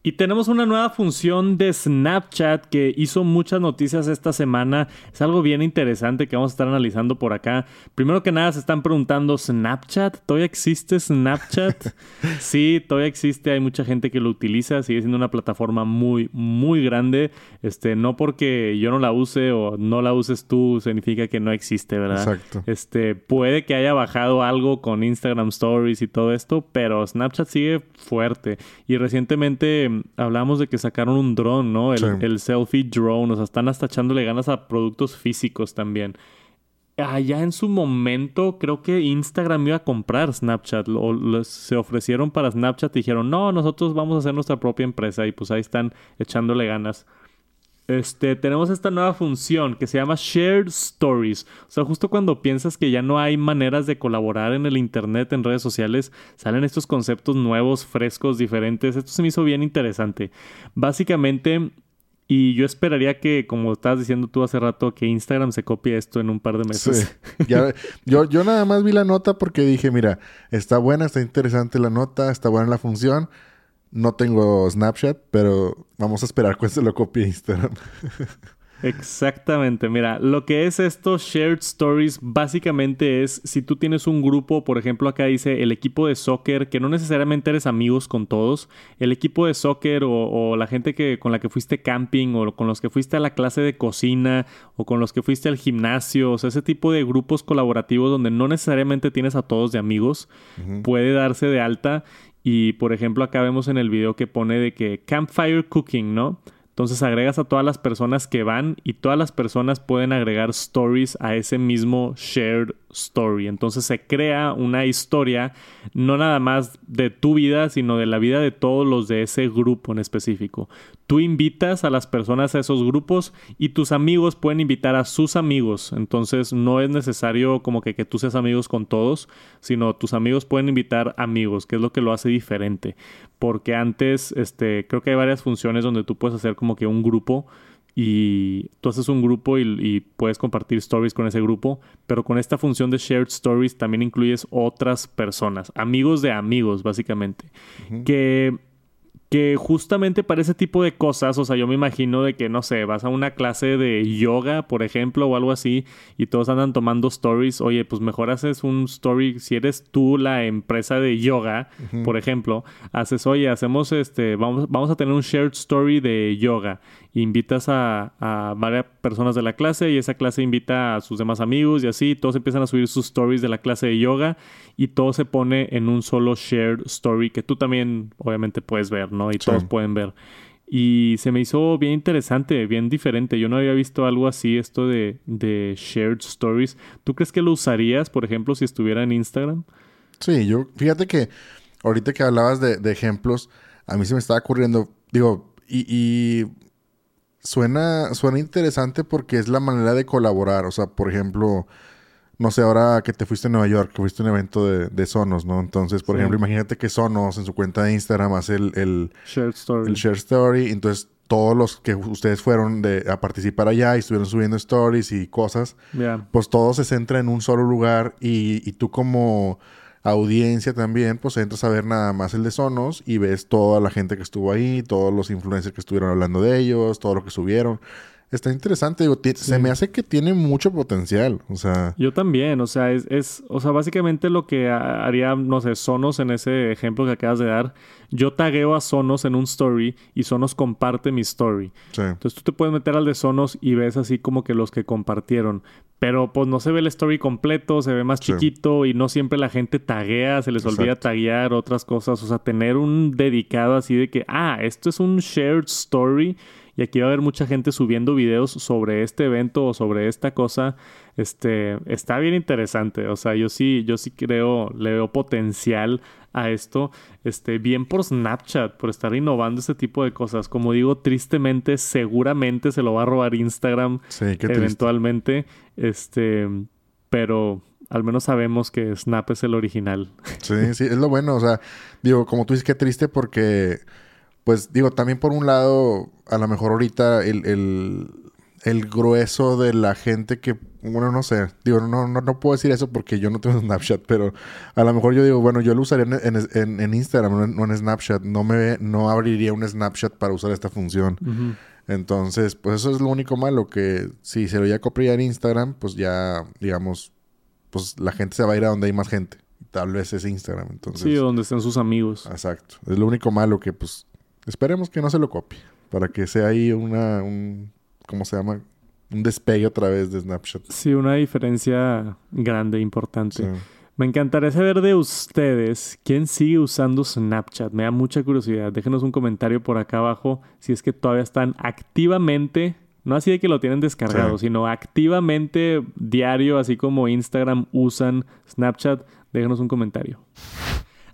Y tenemos una nueva función de Snapchat que hizo muchas noticias esta semana. Es algo bien interesante que vamos a estar analizando por acá. Primero que nada se están preguntando, ¿Snapchat? ¿Todavía existe Snapchat? sí, todavía existe. Hay mucha gente que lo utiliza. Sigue siendo una plataforma muy, muy grande. Este, no porque yo no la use o no la uses tú significa que no existe, ¿verdad? Exacto. Este, puede que haya bajado algo con Instagram Stories y todo esto, pero Snapchat sigue fuerte. Y recientemente hablamos de que sacaron un drone, ¿no? El, selfie drone. O sea, están hasta echándole ganas a productos físicos también. Allá en su momento, creo que Instagram iba a comprar Snapchat. O se ofrecieron para Snapchat y dijeron, no, nosotros vamos a hacer nuestra propia empresa. Y pues ahí están echándole ganas. Este, tenemos esta nueva función que se llama Shared Stories. O sea, justo cuando piensas que ya no hay maneras de colaborar en el Internet, en redes sociales, salen estos conceptos nuevos, frescos, diferentes. Esto se me hizo bien interesante. Básicamente, y yo esperaría que, como estabas diciendo tú hace rato, que Instagram se copie esto en un par de meses. yo, yo nada más vi la nota porque dije, mira, está buena, está interesante la nota, está buena la función no tengo Snapchat, pero vamos a esperar cuando se lo copie Instagram. Exactamente, mira, lo que es esto, Shared Stories, básicamente es si tú tienes un grupo, por ejemplo, acá dice el equipo de soccer, que no necesariamente eres amigos con todos, el equipo de soccer o, la gente que, con la que fuiste camping o con los que fuiste a la clase de cocina o con los que fuiste al gimnasio, o sea, ese tipo de grupos colaborativos donde no necesariamente tienes a todos de amigos, puede darse de alta. Y por ejemplo, acá vemos en el video que pone de que campfire cooking, ¿no? Entonces agregas a todas las personas que van y todas las personas pueden agregar stories a ese mismo shared story. Entonces se crea una historia no nada más de tu vida, sino de la vida de todos los de ese grupo en específico. Tú invitas a las personas a esos grupos y tus amigos pueden invitar a sus amigos. Entonces no es necesario como que, que tú seas amigos con todos, sino tus amigos pueden invitar amigos, que es lo que lo hace diferente. Porque antes, este, creo que hay varias funciones donde tú puedes hacer como que un grupo y tú haces un grupo y, puedes compartir stories con ese grupo, pero con esta función de shared stories también incluyes otras personas, amigos de amigos, básicamente, que que justamente para ese tipo de cosas, o sea, yo me imagino de que, no sé, vas a una clase de yoga, por ejemplo, o algo así, y todos andan tomando stories, oye, pues mejor haces un story, si eres tú la empresa de yoga, por ejemplo, haces, oye, hacemos este, vamos, vamos a tener un shared story de yoga, invitas a, a, varias personas de la clase y esa clase invita a sus demás amigos y así, todos empiezan a subir sus stories de la clase de yoga y todo se pone en un solo shared story que tú también obviamente puedes ver, ¿no? Y todos pueden ver. Y se me hizo bien interesante, bien diferente. Yo no había visto algo así, esto de, de shared stories. ¿Tú crees que lo usarías, por ejemplo, si estuviera en Instagram? Sí, yo, fíjate que ahorita que hablabas de, de ejemplos, a mí se me estaba ocurriendo, digo, y, y suena, suena interesante porque es la manera de colaborar. O sea, por ejemplo, no sé, ahora que te fuiste a Nueva York, que fuiste a un evento de, Sonos, ¿no? Entonces, por ejemplo, imagínate que Sonos en su cuenta de Instagram hace el, el, share story. el share story. Entonces, todos los que ustedes fueron de, a participar allá y estuvieron subiendo stories y cosas, pues todo se centra en un solo lugar y, y tú como audiencia también, pues entras a ver nada más el de Sonos y ves toda la gente que estuvo ahí, todos los influencers que estuvieron hablando de ellos, todo lo que subieron. Está interesante, digo, se me hace que tiene mucho potencial, o sea... Yo también, o sea, es, es, o sea, básicamente lo que haría, no sé, Sonos en ese ejemplo que acabas de dar, yo tagueo a Sonos en un story y Sonos comparte mi story. Entonces tú te puedes meter al de Sonos y ves así como que los que compartieron, pero pues no se ve el story completo, se ve más chiquito y no siempre la gente taguea, se les olvida taguear otras cosas, o sea, tener un dedicado así de que, ah, esto es un shared story y aquí va a haber mucha gente subiendo videos sobre este evento o sobre esta cosa. Este, está bien interesante. O sea, yo sí, yo sí creo, le veo potencial a esto. Este, bien por Snapchat, por estar innovando este tipo de cosas. Como digo, tristemente, seguramente se lo va a robar Instagram eventualmente. Este, pero al menos sabemos que Snap es el original. Sí, sí, es lo bueno. O sea, digo, como tú dices, qué triste porque pues digo, también por un lado, a lo mejor ahorita el, el, grueso de la gente que, bueno, no sé, digo, no, no, no, puedo decir eso porque yo no tengo Snapchat, pero a lo mejor yo digo, bueno, yo lo usaría en, en, Instagram, no en, Snapchat, no me no abriría un Snapchat para usar esta función. Entonces, pues eso es lo único malo, que si se lo voy a copiar en Instagram, pues ya, digamos, pues la gente se va a ir a donde hay más gente. Tal vez es Instagram, entonces. Sí, donde estén sus amigos. Exacto. Es lo único malo que, pues, Esperemos que no se lo copie. Para que sea ahí una, un, ¿cómo se llama? Un despegue otra vez de Snapchat. Sí, una diferencia grande, importante. Me encantaría saber de ustedes quién sigue usando Snapchat. Me da mucha curiosidad. Déjenos un comentario por acá abajo si es que todavía están activamente, no así de que lo tienen descargado, sino activamente diario, así como Instagram usan Snapchat. Déjenos un comentario.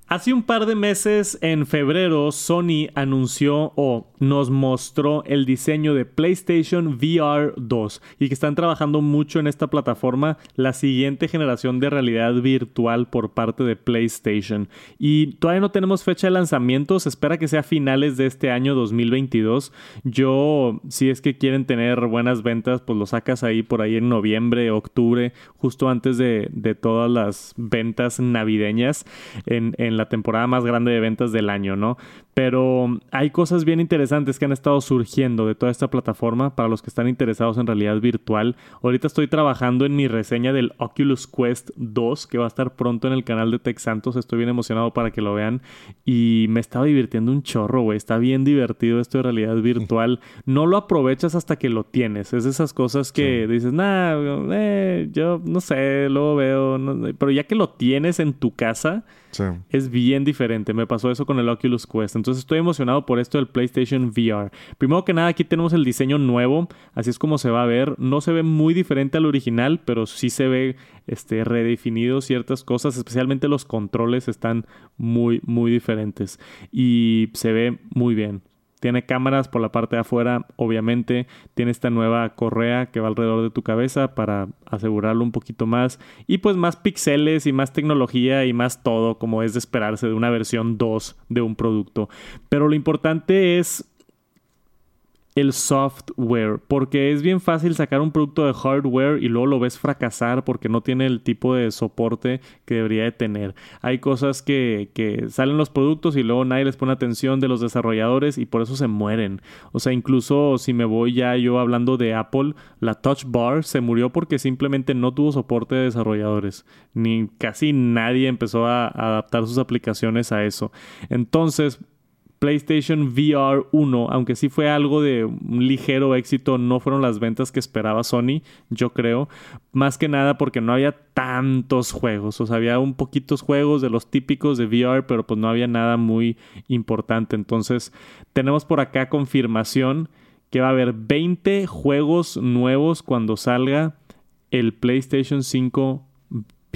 Hace un par de meses, en febrero, Sony anunció o nos mostró el diseño de PlayStation VR 2 y que están trabajando mucho en esta plataforma, la siguiente generación de realidad virtual por parte de PlayStation. Y todavía no tenemos fecha de lanzamiento, se espera que sea finales de este año 2022. Yo, si es que quieren tener buenas ventas, pues lo sacas ahí por ahí en noviembre, octubre, justo antes de, todas las ventas navideñas en, en la temporada más grande de ventas del año, ¿no? Pero hay cosas bien interesantes que han estado surgiendo de toda esta plataforma para los que están interesados en realidad virtual. Ahorita estoy trabajando en mi reseña del Oculus Quest 2, que va a estar pronto en el canal de Tech Santos. Estoy bien emocionado para que lo vean. Y me estaba divirtiendo un chorro, güey. Está bien divertido esto de realidad virtual. No lo aprovechas hasta que lo tienes. Es de esas cosas que dices, nah, eh, yo no sé, luego veo. pero ya que lo tienes en tu casa es bien diferente. Me pasó eso con el Oculus Quest. Entonces estoy emocionado por esto del PlayStation VR. Primero que nada, aquí tenemos el diseño nuevo. Así es como se va a ver. No se ve muy diferente al original, pero sí se ve este, redefinido ciertas cosas. Especialmente los controles están muy, muy diferentes. Y se ve muy bien. Tiene cámaras por la parte de afuera, obviamente. Tiene esta nueva correa que va alrededor de tu cabeza para asegurarlo un poquito más. Y pues más píxeles y más tecnología y más todo, como es de esperarse de una versión 2 de un producto. Pero lo importante es el software, porque es bien fácil sacar un producto de hardware y luego lo ves fracasar porque no tiene el tipo de soporte que debería de tener. Hay cosas que, que salen los productos y luego nadie les pone atención de los desarrolladores y por eso se mueren. O sea, incluso si me voy ya yo hablando de Apple, la Touch Bar se murió porque simplemente no tuvo soporte de desarrolladores. Ni casi nadie empezó a adaptar sus aplicaciones a eso. Entonces, PlayStation VR 1, aunque sí fue algo de un ligero éxito, no fueron las ventas que esperaba Sony, yo creo. Más que nada porque no había tantos juegos. O sea, había un poquitos juegos de los típicos de VR, pero pues no había nada muy importante. Entonces, tenemos por acá confirmación que va a haber 20 juegos nuevos cuando salga el PlayStation 5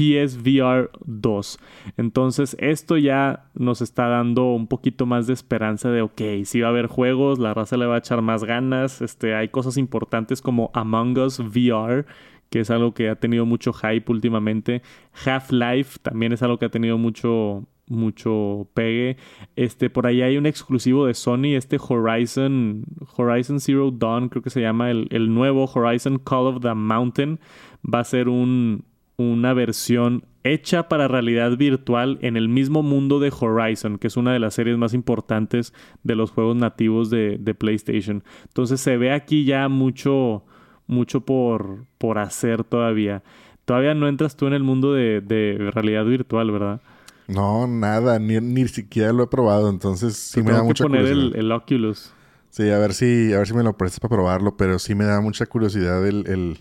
PSVR 2. Entonces esto ya nos está dando un poquito más de esperanza de, ok, si va a haber juegos, la raza le va a echar más ganas, este, hay cosas importantes como Among Us VR, que es algo que ha tenido mucho hype últimamente. Half-Life también es algo que ha tenido mucho mucho pegue. Este, por ahí hay un exclusivo de Sony, este Horizon, Horizon Zero Dawn, creo que se llama el, el nuevo Horizon Call of the Mountain. Va a ser un, una versión hecha para realidad virtual en el mismo mundo de Horizon, que es una de las series más importantes de los juegos nativos de, PlayStation. Entonces se ve aquí ya mucho, mucho por, por hacer todavía. Todavía no entras tú en el mundo de, realidad virtual, ¿verdad? No, nada, ni, siquiera lo he probado, entonces sí me da mucha poner El, el, Oculus. Sí, a ver si, a ver si me lo prestas para probarlo, pero sí me da mucha curiosidad el el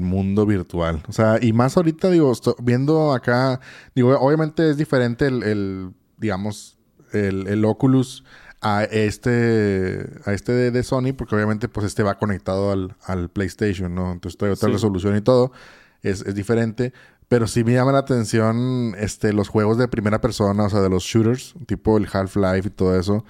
mundo virtual. O sea, y más ahorita, digo, viendo acá, digo, obviamente es diferente el, digamos, el, el, Oculus a este, a este de, Sony, porque obviamente pues este va conectado al, al PlayStation, ¿no? Entonces trae otra resolución y todo, es, es, diferente. Pero sí me llama la atención este, los juegos de primera persona, o sea, de los shooters, tipo el Half-Life y todo eso.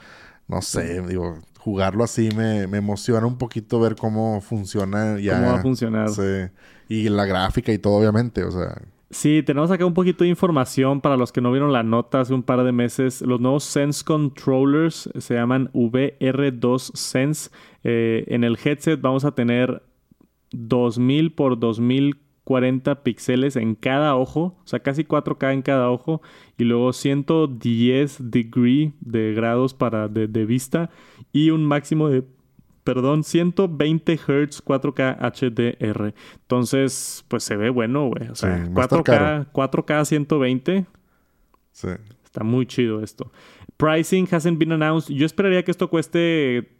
No sé, digo, jugarlo así me, me, emociona un poquito ver cómo funciona ya. Cómo va a funcionar. Sí. Y la gráfica y todo, obviamente, o sea. Sí, tenemos acá un poquito de información para los que no vieron la nota hace un par de meses. Los nuevos Sense Controllers se llaman VR2 Sense. Eh, en el headset vamos a tener 2000 por 2000 40 píxeles en cada ojo, o sea, casi 4K en cada ojo, y luego 110 degree de grados para de, vista y un máximo de, perdón, 120 Hz 4K HDR. Entonces, pues se ve bueno, güey. O sea, 4K, 4K 120. Sí. Está muy chido esto. Pricing hasn't been announced. Yo esperaría que esto cueste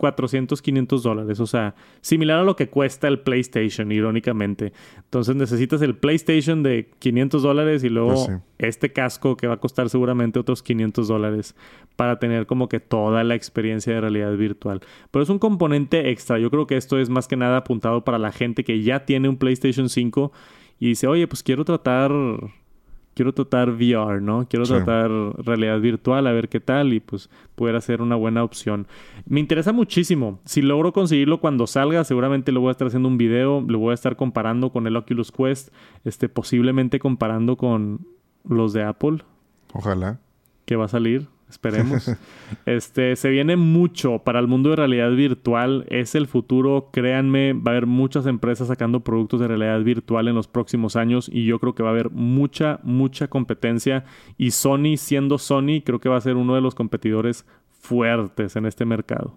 400, 500 dólares. O sea, similar a lo que cuesta el PlayStation, irónicamente. Entonces necesitas el PlayStation de 500 dólares y luego pues este casco que va a costar seguramente otros 500 dólares para tener como que toda la experiencia de realidad virtual. Pero es un componente extra. Yo creo que esto es más que nada apuntado para la gente que ya tiene un PlayStation 5 y dice, oye, pues quiero tratar quiero tratar VR, ¿no? Quiero tratar realidad virtual, a ver qué tal y pues pudiera ser una buena opción. Me interesa muchísimo. Si logro conseguirlo cuando salga, seguramente lo voy a estar haciendo un video, lo voy a estar comparando con el Oculus Quest, este, posiblemente comparando con los de Apple. Ojalá. Que va a salir Esperemos. este, se viene mucho para el mundo de realidad virtual. Es el futuro. Créanme, va a haber muchas empresas sacando productos de realidad virtual en los próximos años y yo creo que va a haber mucha, mucha competencia. Y Sony, siendo Sony, creo que va a ser uno de los competidores fuertes en este mercado.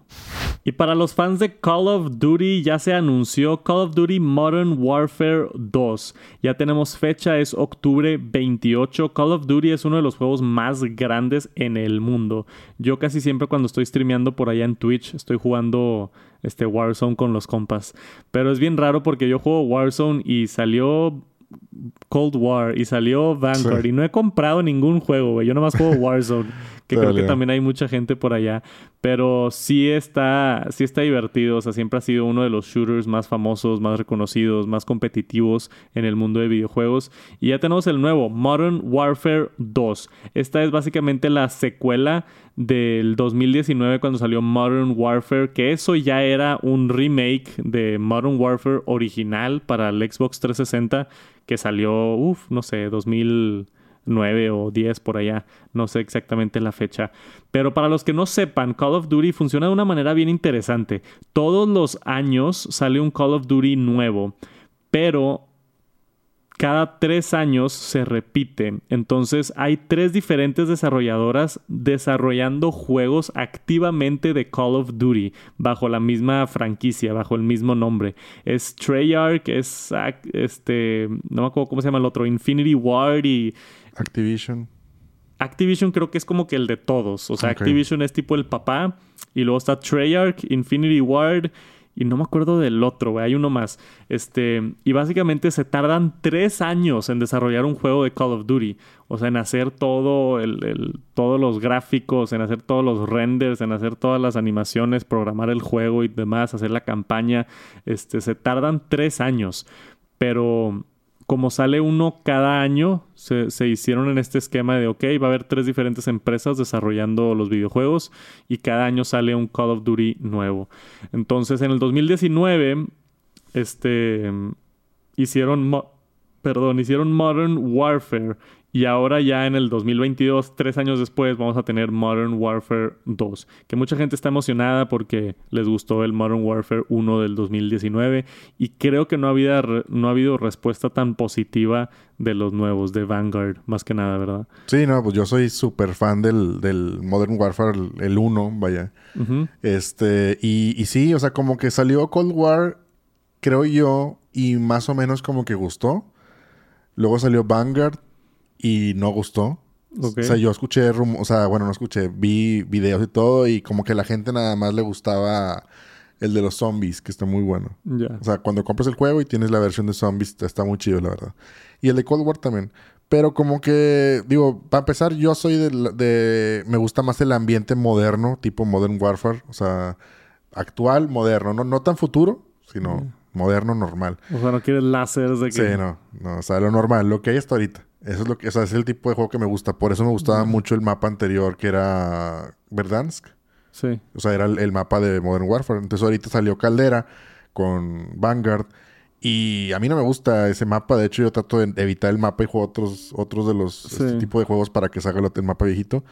Y para los fans de Call of Duty ya se anunció Call of Duty Modern Warfare 2. Ya tenemos fecha, es octubre 28. Call of Duty es uno de los juegos más grandes en el mundo. Yo casi siempre cuando estoy streameando por allá en Twitch estoy jugando este Warzone con los compas. Pero es bien raro porque yo juego Warzone y salió Cold War y salió Vanguard y no he comprado ningún juego, güey. Yo nomás juego Warzone, que creo que también hay mucha gente por allá, pero sí está sí está divertido, o sea, siempre ha sido uno de los shooters más famosos, más reconocidos, más competitivos en el mundo de videojuegos y ya tenemos el nuevo Modern Warfare 2. Esta es básicamente la secuela del 2019 cuando salió Modern Warfare, que eso ya era un remake de Modern Warfare original para el Xbox 360 que salió, uff, no sé, 2009 o 10 por allá, no sé exactamente la fecha. Pero para los que no sepan, Call of Duty funciona de una manera bien interesante. Todos los años sale un Call of Duty nuevo, pero cada tres años se repite. Entonces hay tres diferentes desarrolladoras desarrollando juegos activamente de Call of Duty bajo la misma franquicia, bajo el mismo nombre. Es Treyarch, es este, no me acuerdo cómo se llama el otro, Infinity Ward y... Activision. Activision creo que es como que el de todos. O sea, Activision es tipo el papá. Y luego está Treyarch, Infinity Ward y no me acuerdo del otro, güey. Hay uno más. Este, y básicamente se tardan tres años en desarrollar un juego de Call of Duty. O sea, en hacer todo el, todos los gráficos, en hacer todos los renders, en hacer todas las animaciones, programar el juego y demás, hacer la campaña. Este, se tardan tres años. Pero como sale uno cada año, se, hicieron en este esquema de, ok, va a haber tres diferentes empresas desarrollando los videojuegos y cada año sale un Call of Duty nuevo. Entonces, en el 2019, este, hicieron, perdón, hicieron Modern Warfare y ahora ya en el 2022, tres años después, vamos a tener Modern Warfare 2. Que mucha gente está emocionada porque les gustó el Modern Warfare 1 del 2019. Y creo que no ha habido, no ha habido respuesta tan positiva de los nuevos, de Vanguard, más que nada, ¿verdad? Sí, no, pues yo soy súper fan del, Modern Warfare, el 1, vaya. Este, y, y sí, o sea, como que salió Cold War, creo yo, y más o menos como que gustó. Luego salió Vanguard y no gustó. O sea, yo escuché, o sea, bueno, no escuché, vi videos y todo y como que la gente nada más le gustaba el de los zombies, que está muy bueno. O sea, cuando compras el juego y tienes la versión de zombies, está muy chido, la verdad. Y el de Cold War también. Pero como que, digo, para empezar, yo soy de, de, Me gusta más el ambiente moderno, tipo Modern Warfare. O sea, actual, moderno. No, no tan futuro, sino moderno, normal. O sea, no quieres láseres de que... Sí, no. no. O sea, lo normal, lo que hay hasta ahorita. Eso es lo que, o sea, es el tipo de juego que me gusta. Por eso me gustaba mucho el mapa anterior que era Verdansk. Sí. O sea, era el, mapa de Modern Warfare. Entonces ahorita salió Caldera con Vanguard. Y a mí no me gusta ese mapa. De hecho, yo trato de evitar el mapa y juego otros, otros de los este tipo de juegos para que salga el mapa viejito.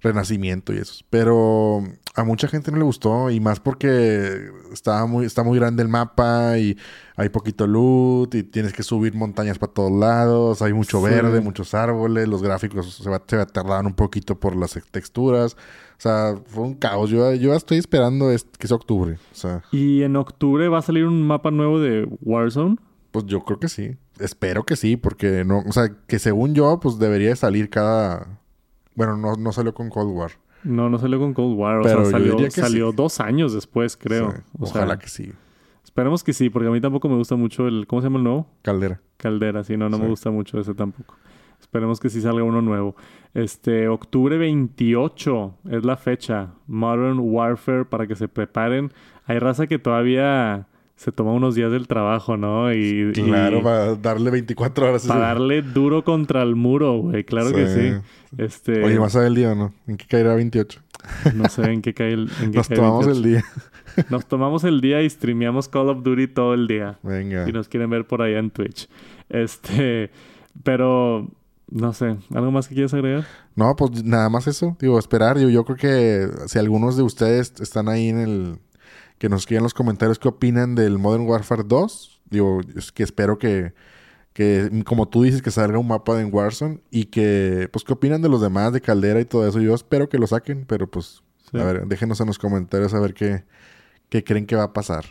Renacimiento y eso. Pero a mucha gente no le gustó y más porque estaba muy, está muy grande el mapa y hay poquito loot y tienes que subir montañas para todos lados, hay mucho verde, muchos árboles, los gráficos se, va, a tardar un poquito por las texturas. O sea, fue un caos. Yo, yo estoy esperando que sea octubre. O sea, ¿Y en octubre va a salir un mapa nuevo de Warzone? Pues yo creo que sí. Espero que sí, porque no, o sea, que según yo, pues debería salir cada bueno, no, no salió con Cold War. No, no salió con Cold War. O sea, salió, salió dos años después, creo. Ojalá que sí. Esperemos que sí, porque a mí tampoco me gusta mucho el... ¿Cómo se llama el nuevo? Caldera. Caldera, sí. No, no me gusta mucho ese tampoco. Esperemos que sí salga uno nuevo. Este, octubre 28 es la fecha. Modern Warfare para que se preparen. Hay raza que todavía se toma unos días del trabajo, ¿no? Y, claro, para darle 24 horas. Para darle duro contra el muro, güey. Claro que sí. Este... Oye, ¿vas a ver el día no? ¿En qué caerá 28? No sé en qué cae el... En Nos tomamos el día. Nos tomamos el día y streameamos Call of Duty todo el día. Venga. Si nos quieren ver por allá en Twitch. Este... Pero No sé, ¿algo más que quieras agregar? No, pues nada más eso. Digo, esperar. Yo, yo creo que si algunos de ustedes están ahí en el... Que nos escriban los comentarios qué opinan del Modern Warfare 2. Digo, es que espero que, que, como tú dices, que salga un mapa de Warzone y que, pues, qué opinan de los demás, de Caldera y todo eso. Yo espero que lo saquen, pero pues, a ver, déjenos en los comentarios a ver qué, qué creen que va a pasar.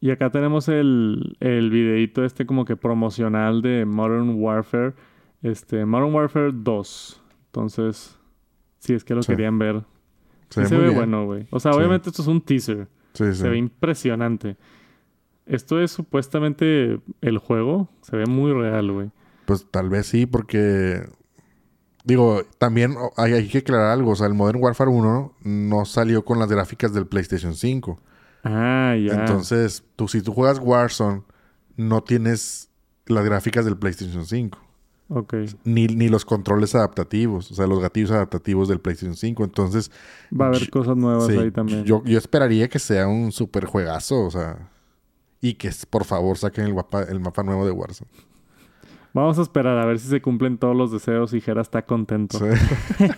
Y acá tenemos el, el videito este como que promocional de Modern Warfare este, Modern Warfare 2. Entonces, si es que lo querían ver. Sí, se ve bueno, güey. O sea, obviamente esto es un teaser. Sí, se ve impresionante. Esto es supuestamente el juego. Se ve muy real, güey. Pues tal vez sí, porque. Digo, también hay, hay, que aclarar algo. O sea, el Modern Warfare 1 no salió con las gráficas del PlayStation 5. Ah, ya. Entonces, tú, si tú juegas Warzone, no tienes las gráficas del PlayStation 5. Ni, ni los controles adaptativos, o sea, los gatillos adaptativos del PlayStation 5. Entonces. Va a haber cosas nuevas ahí también. Yo, yo esperaría que sea un super juegazo, o sea. Y que por favor saquen el mapa, el mapa nuevo de Warzone. Vamos a esperar a ver si se cumplen todos los deseos y Jera está contento. Sí.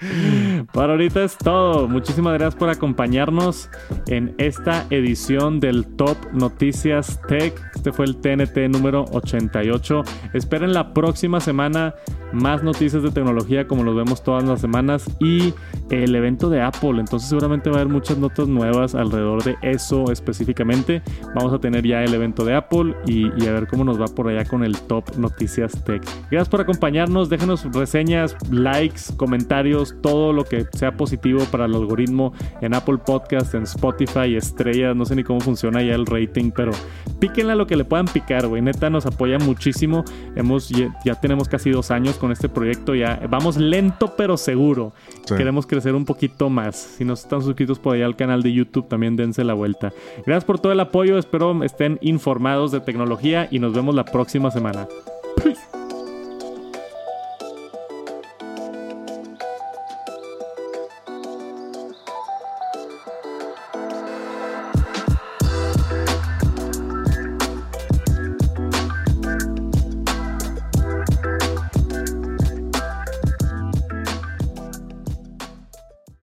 Para ahorita es todo. Muchísimas gracias por acompañarnos en esta edición del Top Noticias Tech. Este fue el TNT número 88. Esperen la próxima semana más noticias de tecnología como los vemos todas las semanas y el evento de Apple. Entonces seguramente va a haber muchas notas nuevas alrededor de eso específicamente. Vamos a tener ya el evento de Apple y, a ver cómo nos va por allá con el Top Noticias Tech. Gracias por acompañarnos. Déjenos reseñas, likes, comentarios, todo lo que sea positivo para el algoritmo en Apple Podcast, en Spotify, estrellas. No sé ni cómo funciona ya el rating, pero píquenle a lo que le puedan picar, güey. Neta nos apoya muchísimo. Hemos, ya tenemos casi dos años con este proyecto. Ya vamos lento pero seguro. Queremos crecer un poquito más. Si no están suscritos por allá al canal de YouTube, también dense la vuelta. Gracias por todo el apoyo. Espero estén informados de tecnología y nos vemos la próxima semana.